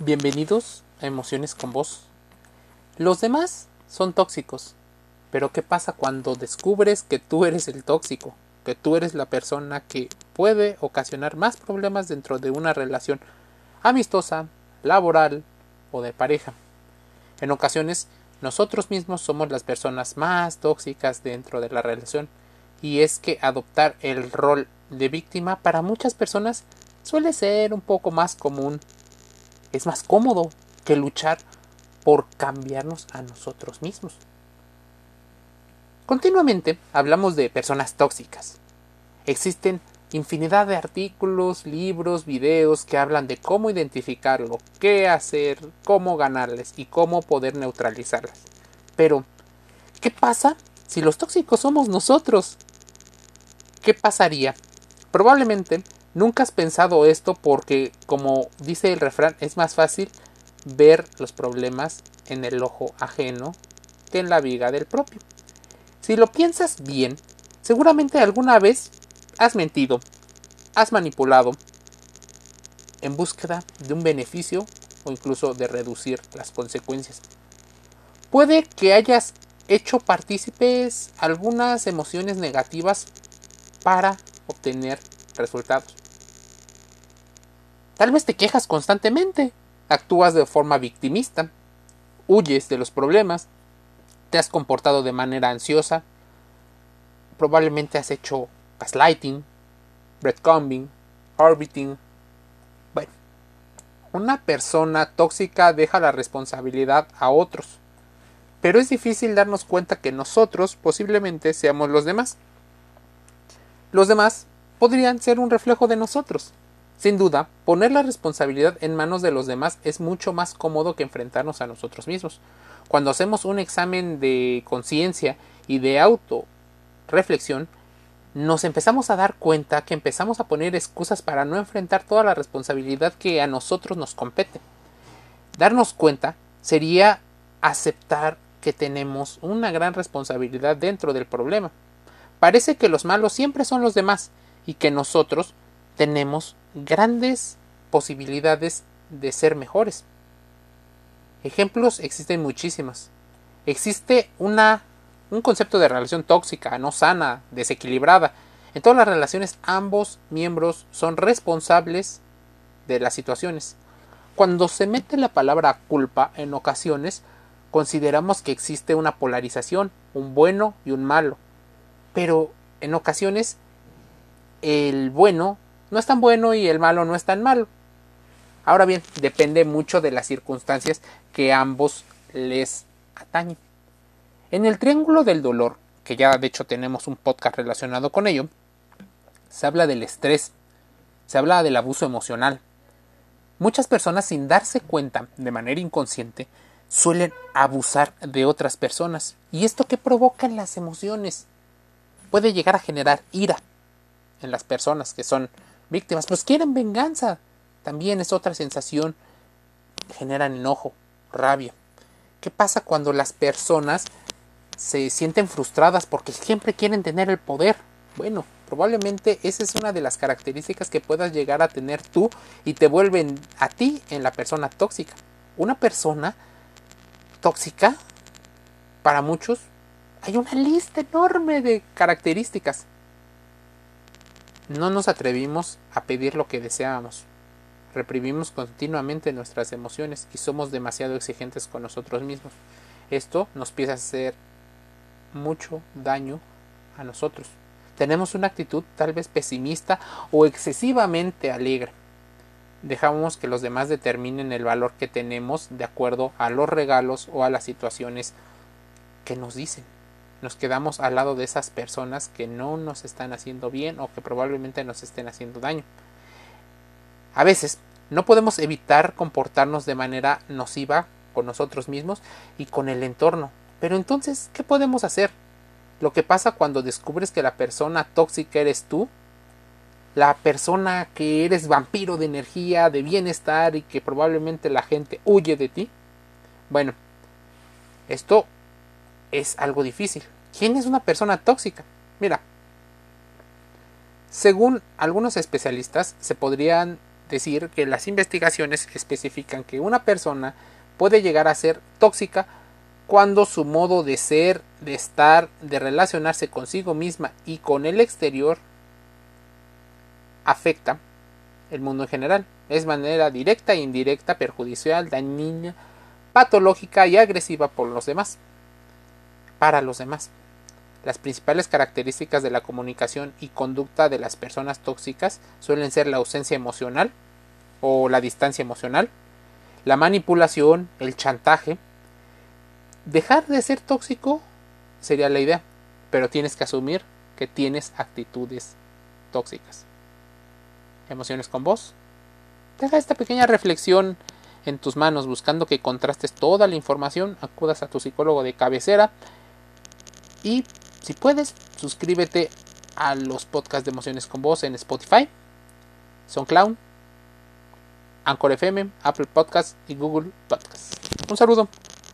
Bienvenidos a Emociones con Vos. Los demás son tóxicos, pero ¿qué pasa cuando descubres que tú eres el tóxico? Que tú eres la persona que puede ocasionar más problemas dentro de una relación amistosa, laboral o de pareja. En ocasiones, nosotros mismos somos las personas más tóxicas dentro de la relación, y es que adoptar el rol de víctima para muchas personas suele ser un poco más común es más cómodo que luchar por cambiarnos a nosotros mismos. Continuamente hablamos de personas tóxicas. Existen infinidad de artículos, libros, videos que hablan de cómo identificarlo, qué hacer, cómo ganarles y cómo poder neutralizarlas. Pero, ¿qué pasa si los tóxicos somos nosotros? ¿Qué pasaría? Probablemente Nunca has pensado esto porque, como dice el refrán, es más fácil ver los problemas en el ojo ajeno que en la viga del propio. Si lo piensas bien, seguramente alguna vez has mentido, has manipulado en búsqueda de un beneficio o incluso de reducir las consecuencias. Puede que hayas hecho partícipes algunas emociones negativas para obtener resultados. Tal vez te quejas constantemente, actúas de forma victimista, huyes de los problemas, te has comportado de manera ansiosa, probablemente has hecho gaslighting, breadcombing, orbiting. Bueno, una persona tóxica deja la responsabilidad a otros, pero es difícil darnos cuenta que nosotros posiblemente seamos los demás. Los demás podrían ser un reflejo de nosotros. Sin duda, poner la responsabilidad en manos de los demás es mucho más cómodo que enfrentarnos a nosotros mismos. Cuando hacemos un examen de conciencia y de auto-reflexión, nos empezamos a dar cuenta que empezamos a poner excusas para no enfrentar toda la responsabilidad que a nosotros nos compete. Darnos cuenta sería aceptar que tenemos una gran responsabilidad dentro del problema. Parece que los malos siempre son los demás y que nosotros tenemos grandes posibilidades de ser mejores. Ejemplos existen muchísimos. Existe una, un concepto de relación tóxica, no sana, desequilibrada. En todas las relaciones ambos miembros son responsables de las situaciones. Cuando se mete la palabra culpa en ocasiones, consideramos que existe una polarización, un bueno y un malo. Pero en ocasiones el bueno no es tan bueno y el malo no es tan malo. Ahora bien, depende mucho de las circunstancias que ambos les atañen. En el triángulo del dolor, que ya de hecho tenemos un podcast relacionado con ello, se habla del estrés, se habla del abuso emocional. Muchas personas sin darse cuenta de manera inconsciente suelen abusar de otras personas. ¿Y esto que provoca en las emociones? Puede llegar a generar ira en las personas que son víctimas, pues quieren venganza. También es otra sensación. Generan enojo, rabia. ¿Qué pasa cuando las personas se sienten frustradas porque siempre quieren tener el poder? Bueno, probablemente esa es una de las características que puedas llegar a tener tú y te vuelven a ti en la persona tóxica. Una persona tóxica, para muchos, hay una lista enorme de características no nos atrevimos a pedir lo que deseábamos. Reprimimos continuamente nuestras emociones y somos demasiado exigentes con nosotros mismos. Esto nos empieza a hacer mucho daño a nosotros. Tenemos una actitud tal vez pesimista o excesivamente alegre. Dejamos que los demás determinen el valor que tenemos de acuerdo a los regalos o a las situaciones que nos dicen nos quedamos al lado de esas personas que no nos están haciendo bien o que probablemente nos estén haciendo daño. A veces no podemos evitar comportarnos de manera nociva con nosotros mismos y con el entorno. Pero entonces, ¿qué podemos hacer? Lo que pasa cuando descubres que la persona tóxica eres tú, la persona que eres vampiro de energía, de bienestar y que probablemente la gente huye de ti. Bueno, esto es algo difícil. ¿Quién es una persona tóxica? Mira, según algunos especialistas, se podrían decir que las investigaciones especifican que una persona puede llegar a ser tóxica cuando su modo de ser, de estar, de relacionarse consigo misma y con el exterior afecta el mundo en general. Es manera directa e indirecta, perjudicial, dañina, patológica y agresiva por los demás. Para los demás. Las principales características de la comunicación y conducta de las personas tóxicas suelen ser la ausencia emocional o la distancia emocional, la manipulación, el chantaje. Dejar de ser tóxico sería la idea, pero tienes que asumir que tienes actitudes tóxicas. Emociones con vos. Deja esta pequeña reflexión en tus manos buscando que contrastes toda la información, acudas a tu psicólogo de cabecera y si puedes, suscríbete a los podcasts de emociones con voz en Spotify, SoundCloud, Anchor FM, Apple Podcasts y Google Podcasts. Un saludo.